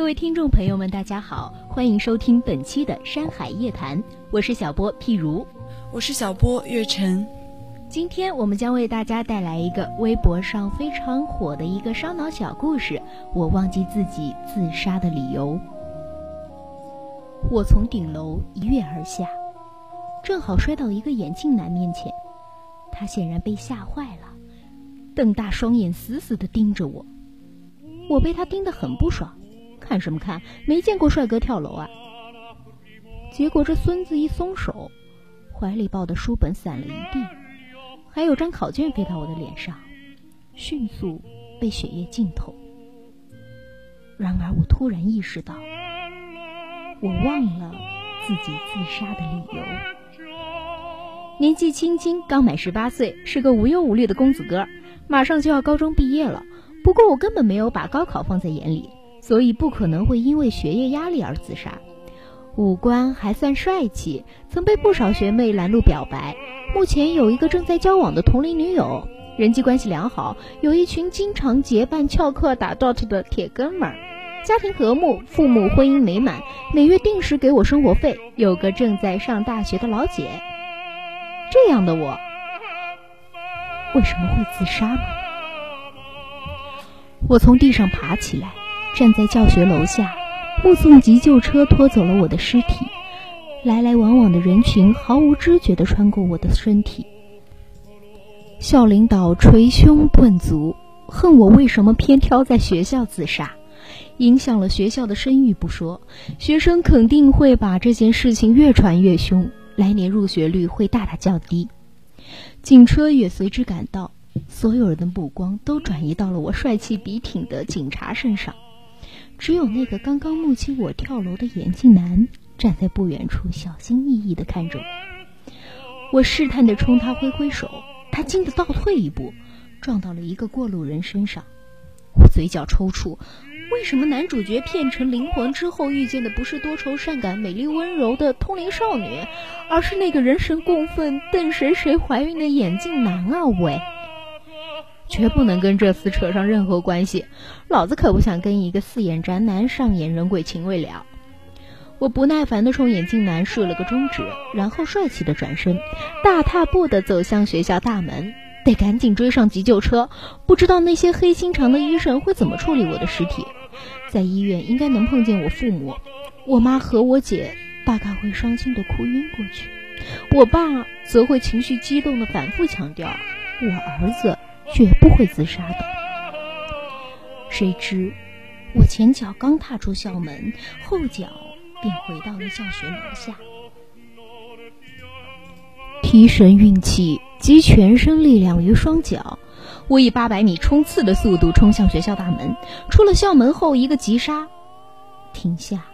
各位听众朋友们，大家好，欢迎收听本期的《山海夜谈》，我是小波譬如，我是小波月晨。今天我们将为大家带来一个微博上非常火的一个烧脑小故事。我忘记自己自杀的理由。我从顶楼一跃而下，正好摔到一个眼镜男面前，他显然被吓坏了，瞪大双眼死死地盯着我。我被他盯得很不爽。看什么看？没见过帅哥跳楼啊！结果这孙子一松手，怀里抱的书本散了一地，还有张考卷飞到我的脸上，迅速被血液浸透。然而我突然意识到，我忘了自己自杀的理由。年纪轻轻，刚满十八岁，是个无忧无虑的公子哥，马上就要高中毕业了。不过我根本没有把高考放在眼里。所以不可能会因为学业压力而自杀。五官还算帅气，曾被不少学妹拦路表白。目前有一个正在交往的同龄女友，人际关系良好，有一群经常结伴翘课打 dot 的铁哥们儿。家庭和睦，父母婚姻美满，每月定时给我生活费。有个正在上大学的老姐。这样的我，为什么会自杀呢？我从地上爬起来。站在教学楼下，目送急救车拖走了我的尸体。来来往往的人群毫无知觉地穿过我的身体。校领导捶胸顿足，恨我为什么偏挑在学校自杀，影响了学校的声誉不说，学生肯定会把这件事情越传越凶，来年入学率会大大降低。警车也随之赶到，所有人的目光都转移到了我帅气笔挺的警察身上。只有那个刚刚目击我跳楼的眼镜男站在不远处，小心翼翼地看着我。我试探地冲他挥挥手，他惊得倒退一步，撞到了一个过路人身上。我嘴角抽搐，为什么男主角变成灵魂之后遇见的不是多愁善感、美丽温柔的通灵少女，而是那个人神共愤、瞪谁谁怀孕的眼镜男啊？喂！绝不能跟这厮扯上任何关系，老子可不想跟一个四眼宅男上演人鬼情未了。我不耐烦地冲眼镜男竖了个中指，然后帅气地转身，大踏步地走向学校大门，得赶紧追上急救车。不知道那些黑心肠的医生会怎么处理我的尸体，在医院应该能碰见我父母，我妈和我姐大概会伤心地哭晕过去，我爸则会情绪激动地反复强调我儿子。绝不会自杀的。谁知，我前脚刚踏出校门，后脚便回到了教学楼下。提神运气，集全身力量于双脚，我以八百米冲刺的速度冲向学校大门。出了校门后，一个急刹，停下。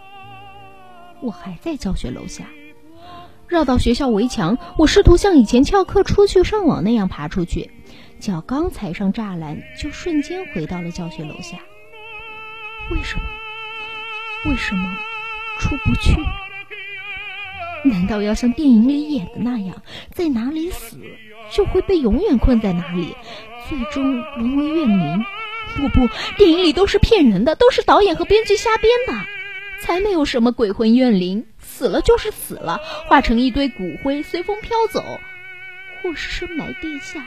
我还在教学楼下，绕到学校围墙，我试图像以前翘课出去上网那样爬出去。脚刚踩上栅栏，就瞬间回到了教学楼下。为什么？为什么出不去？难道要像电影里演的那样，在哪里死就会被永远困在哪里，最终沦为怨灵？不不，电影里都是骗人的，都是导演和编剧瞎编的，才没有什么鬼魂怨灵，死了就是死了，化成一堆骨灰随风飘走，或是深埋地下。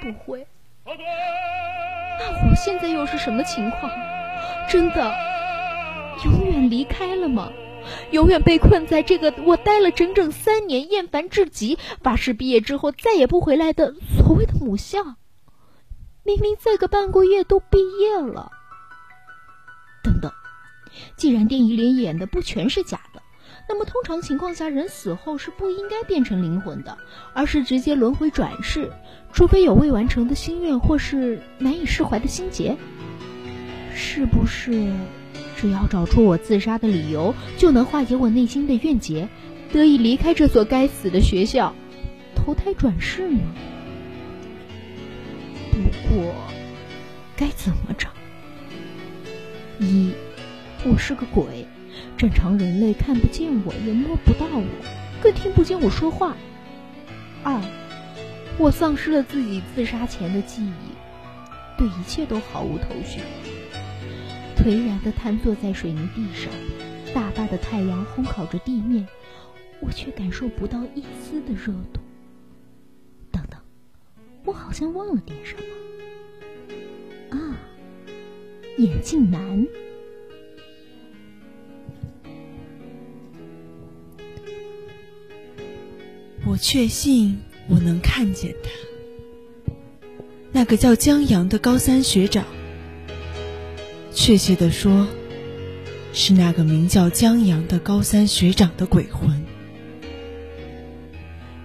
不会！那我现在又是什么情况？真的永远离开了吗？永远被困在这个我待了整整三年、厌烦至极、发誓毕业之后再也不回来的所谓的母校？明明再个半个月都毕业了。等等，既然电影里演的不全是假的。那么，通常情况下，人死后是不应该变成灵魂的，而是直接轮回转世，除非有未完成的心愿或是难以释怀的心结。是不是只要找出我自杀的理由，就能化解我内心的怨结，得以离开这所该死的学校，投胎转世呢？不过，该怎么找？一，我是个鬼。正常人类看不见我，也摸不到我，更听不见我说话。二，我丧失了自己自杀前的记忆，对一切都毫无头绪。颓然地瘫坐在水泥地上，大大的太阳烘烤着地面，我却感受不到一丝的热度。等等，我好像忘了点什么。啊，眼镜男。我确信我能看见他，那个叫江阳的高三学长。确切的说，是那个名叫江阳的高三学长的鬼魂。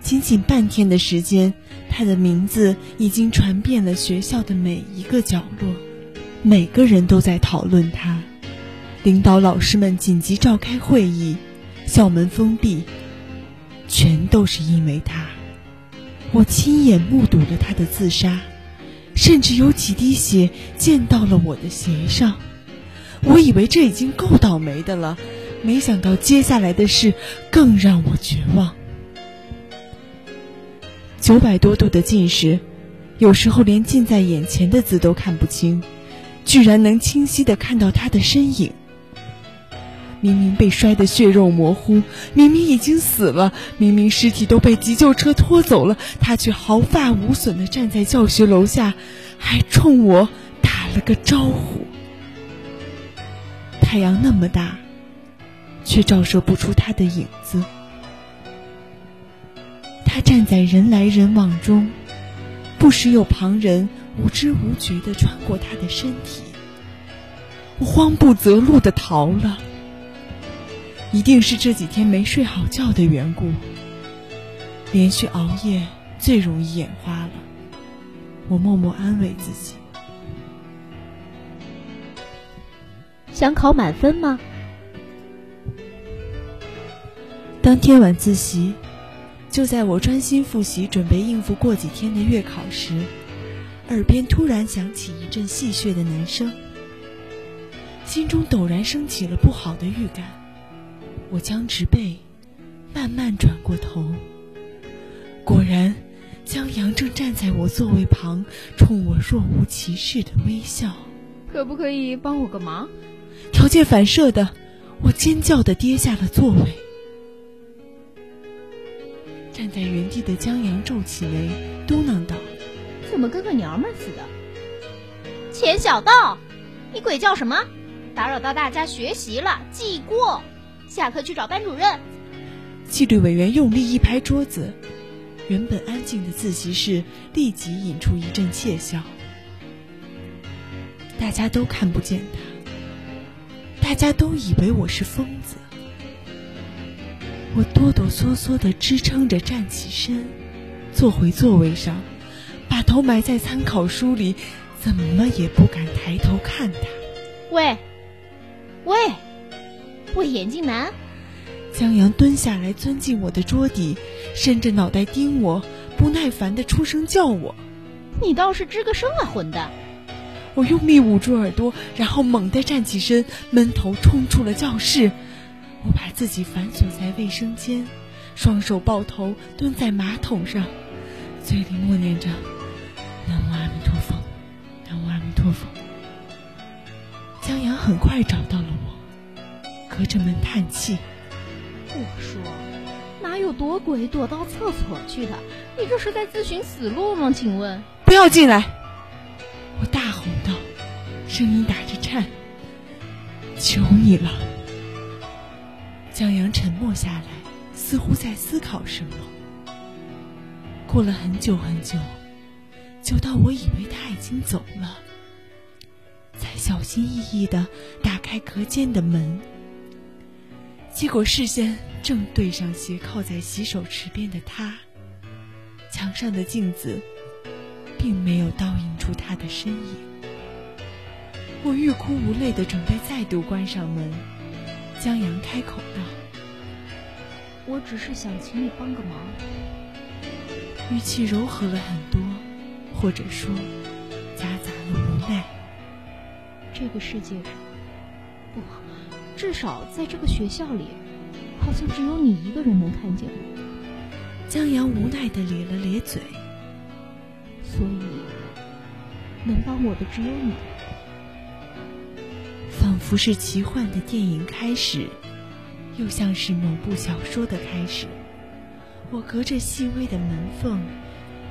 仅仅半天的时间，他的名字已经传遍了学校的每一个角落，每个人都在讨论他。领导老师们紧急召开会议，校门封闭。全都是因为他，我亲眼目睹了他的自杀，甚至有几滴血溅到了我的鞋上。我以为这已经够倒霉的了，没想到接下来的事更让我绝望。九百多度的近视，有时候连近在眼前的字都看不清，居然能清晰的看到他的身影。明明被摔得血肉模糊，明明已经死了，明明尸体都被急救车拖走了，他却毫发无损地站在教学楼下，还冲我打了个招呼。太阳那么大，却照射不出他的影子。他站在人来人往中，不时有旁人无知无觉地穿过他的身体。我慌不择路地逃了。一定是这几天没睡好觉的缘故，连续熬夜最容易眼花了。我默默安慰自己。想考满分吗？当天晚自习，就在我专心复习，准备应付过几天的月考时，耳边突然响起一阵戏谑的男声，心中陡然升起了不好的预感。我将直背，慢慢转过头，果然，江阳正站在我座位旁，冲我若无其事的微笑。可不可以帮我个忙？条件反射的，我尖叫的跌下了座位。站在原地的江阳皱起眉，嘟囔道：“怎么跟个娘们似的？”钱小道，你鬼叫什么？打扰到大家学习了，记过。下课去找班主任。纪律委员用力一拍桌子，原本安静的自习室立即引出一阵窃笑。大家都看不见他，大家都以为我是疯子。我哆哆嗦嗦的支撑着站起身，坐回座位上，把头埋在参考书里，怎么也不敢抬头看他。喂，喂。喂，眼镜男，江阳蹲下来，钻进我的桌底，伸着脑袋盯我，不耐烦的出声叫我：“你倒是吱个声啊，混蛋！”我用力捂住耳朵，然后猛地站起身，闷头冲出了教室。我把自己反锁在卫生间，双手抱头蹲在马桶上，嘴里默念着：“南无阿弥陀佛，南无阿弥陀佛。”江阳很快找到了我。隔着门叹气，我说：“哪有躲鬼躲到厕所去的？你这是在自寻死路吗？请问？”不要进来！我大吼道，声音打着颤：“求你了！”江阳沉默下来，似乎在思考什么。过了很久很久，久到我以为他已经走了，才小心翼翼的打开隔间的门。结果视线正对上斜靠在洗手池边的他，墙上的镜子并没有倒映出他的身影。我欲哭无泪的准备再度关上门，江阳开口道：“我只是想请你帮个忙。”语气柔和了很多，或者说夹杂了无奈。这个世界上，不。至少在这个学校里，好像只有你一个人能看见我。江阳无奈的咧了咧嘴，所以能帮我的只有你。仿佛是奇幻的电影开始，又像是某部小说的开始。我隔着细微的门缝，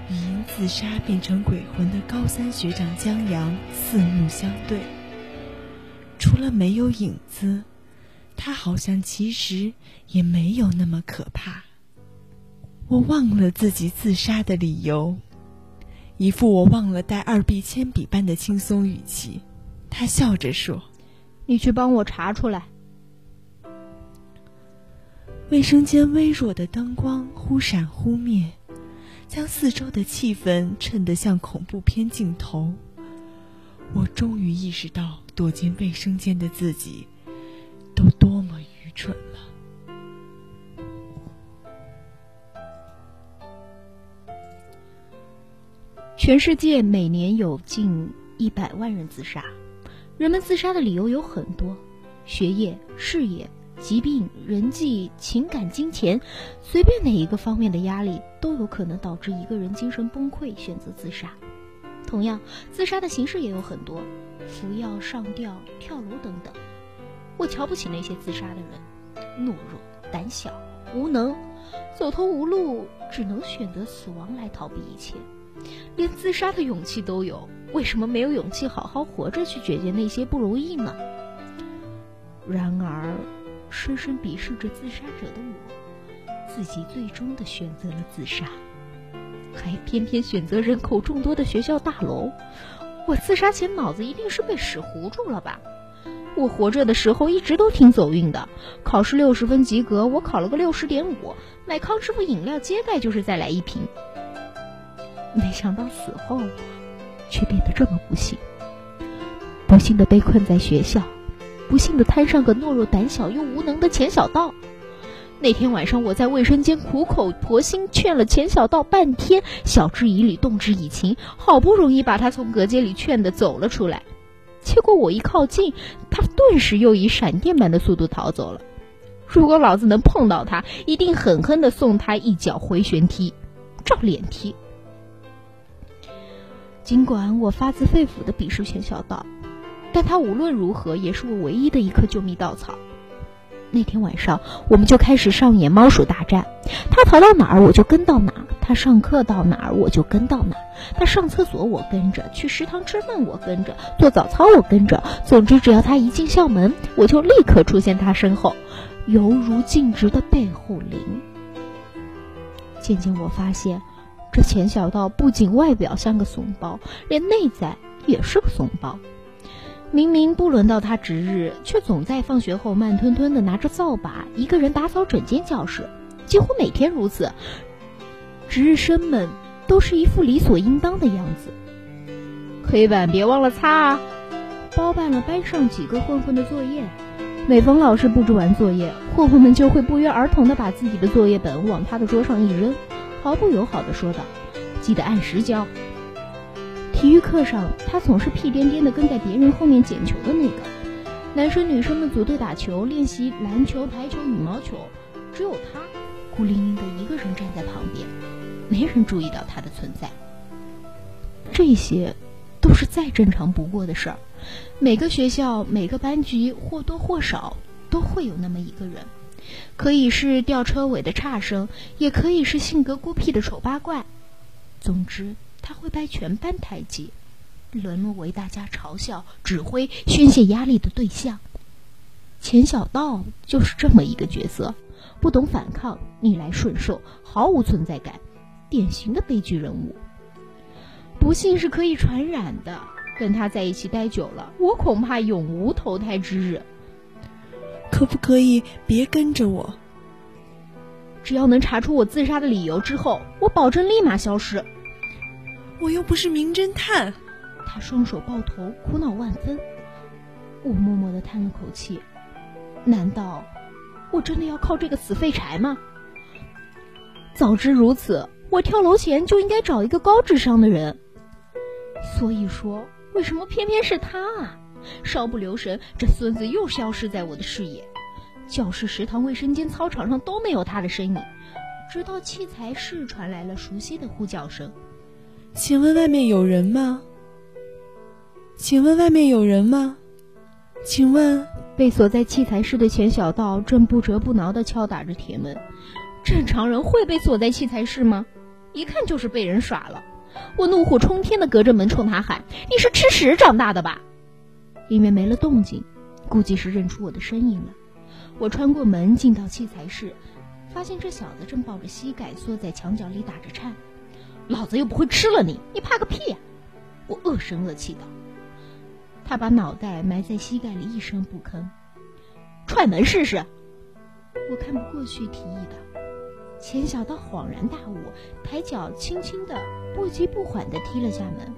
与因自杀变成鬼魂的高三学长江阳四目相对。除了没有影子，他好像其实也没有那么可怕。我忘了自己自杀的理由，一副我忘了带二 B 铅笔般的轻松语气。他笑着说：“你去帮我查出来。”卫生间微弱的灯光忽闪忽灭，将四周的气氛衬得像恐怖片镜头。我终于意识到，躲进卫生间的自己，都多么愚蠢了。全世界每年有近一百万人自杀，人们自杀的理由有很多：学业、事业。疾病、人际、情感、金钱，随便哪一个方面的压力都有可能导致一个人精神崩溃，选择自杀。同样，自杀的形式也有很多，服药、上吊、跳楼等等。我瞧不起那些自杀的人，懦弱、胆小、无能，走投无路，只能选择死亡来逃避一切。连自杀的勇气都有，为什么没有勇气好好活着去解决那些不如意呢？然而。深深鄙视着自杀者的我，自己最终的选择了自杀，还偏偏选择人口众多的学校大楼。我自杀前脑子一定是被屎糊住了吧？我活着的时候一直都挺走运的，考试六十分及格，我考了个六十点五，买康师傅饮料接待就是再来一瓶。没想到死后，却变得这么不幸，不幸的被困在学校。不幸的摊上个懦弱、胆小又无能的钱小道。那天晚上，我在卫生间苦口婆心劝了钱小道半天，晓之以理，动之以情，好不容易把他从隔间里劝的走了出来。结果我一靠近，他顿时又以闪电般的速度逃走了。如果老子能碰到他，一定狠狠的送他一脚回旋踢，照脸踢。尽管我发自肺腑的鄙视钱小道。但他无论如何也是我唯一的一颗救命稻草。那天晚上，我们就开始上演猫鼠大战。他逃到哪儿，我就跟到哪儿；他上课到哪儿，我就跟到哪儿；他上厕所，我跟着；去食堂吃饭，我跟着；做早操，我跟着。总之，只要他一进校门，我就立刻出现他身后，犹如静止的背后灵。渐渐，我发现，这钱小道不仅外表像个怂包，连内在也是个怂包。明明不轮到他值日，却总在放学后慢吞吞地拿着扫把，一个人打扫整间教室，几乎每天如此。值日生们都是一副理所应当的样子。黑板别忘了擦啊！包办了班上几个混混的作业。每逢老师布置完作业，混混们就会不约而同地把自己的作业本往他的桌上一扔，毫不友好地说道：“记得按时交。”体育课上，他总是屁颠颠的跟在别人后面捡球的那个。男生女生们组队打球，练习篮球、排球、羽毛球，只有他孤零零的一个人站在旁边，没人注意到他的存在。这些都是再正常不过的事儿。每个学校、每个班级或多或少都会有那么一个人，可以是吊车尾的差生，也可以是性格孤僻的丑八怪。总之。他会掰全班台阶，沦落为大家嘲笑、指挥、宣泄压力的对象。钱小道就是这么一个角色，不懂反抗，逆来顺受，毫无存在感，典型的悲剧人物。不幸是可以传染的，跟他在一起待久了，我恐怕永无投胎之日。可不可以别跟着我？只要能查出我自杀的理由之后，我保证立马消失。我又不是名侦探，他双手抱头，苦恼万分。我默默的叹了口气，难道我真的要靠这个死废柴吗？早知如此，我跳楼前就应该找一个高智商的人。所以说，为什么偏偏是他啊？稍不留神，这孙子又消失在我的视野。教室、食堂、卫生间、操场上都没有他的身影，直到器材室传来了熟悉的呼叫声。请问外面有人吗？请问外面有人吗？请问，被锁在器材室的钱小道正不折不挠地敲打着铁门。正常人会被锁在器材室吗？一看就是被人耍了。我怒火冲天地隔着门冲他喊：“你是吃屎长大的吧？”里面没了动静，估计是认出我的身影了。我穿过门进到器材室，发现这小子正抱着膝盖缩在墙角里打着颤。老子又不会吃了你，你怕个屁！我恶声恶气道。他把脑袋埋在膝盖里，一声不吭。踹门试试。我看不过去，提议道。钱小刀恍然大悟，抬脚轻轻的、不急不缓地踢了下门。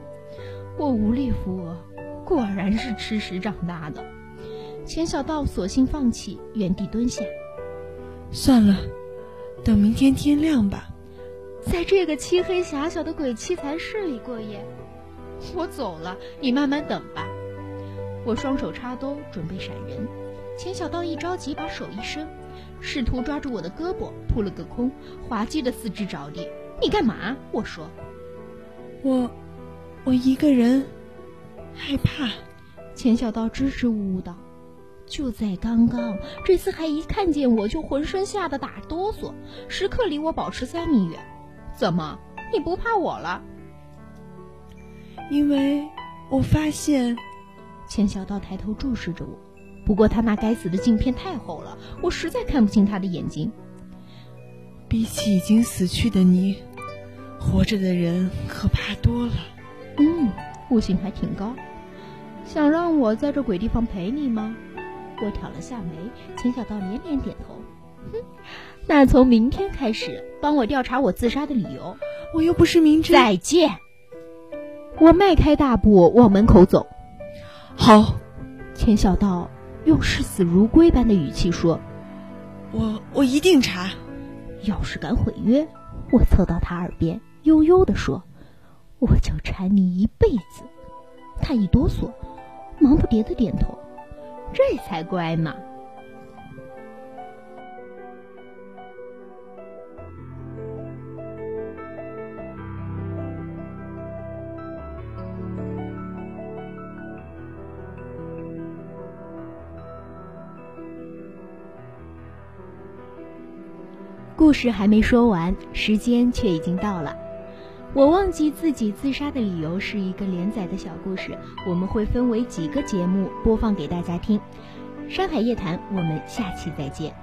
我无力扶额，果然是吃屎长大的。钱小道索性放弃，原地蹲下。算了，等明天天亮吧。在这个漆黑狭小的鬼器材室里过夜，我走了，你慢慢等吧。我双手插兜，准备闪人。钱小道一着急，把手一伸。试图抓住我的胳膊，扑了个空，滑稽的四肢着地。你干嘛？我说，我，我一个人，害怕。钱小刀支支吾吾道：“就在刚刚，这厮还一看见我就浑身吓得打哆嗦，时刻离我保持三米远。怎么，你不怕我了？因为我发现，钱小道抬头注视着我。”不过他那该死的镜片太厚了，我实在看不清他的眼睛。比起已经死去的你，活着的人可怕多了。嗯，悟性还挺高。想让我在这鬼地方陪你吗？我挑了下眉，钱小道连连点头。哼，那从明天开始，帮我调查我自杀的理由。我又不是明知。再见。我迈开大步往门口走。好，钱小道。用视死如归般的语气说：“我我一定查。要是敢毁约，我凑到他耳边悠悠地说，我就缠你一辈子。”他一哆嗦，忙不迭的点头，这才乖嘛。故事还没说完，时间却已经到了。我忘记自己自杀的理由是一个连载的小故事，我们会分为几个节目播放给大家听。山海夜谈，我们下期再见。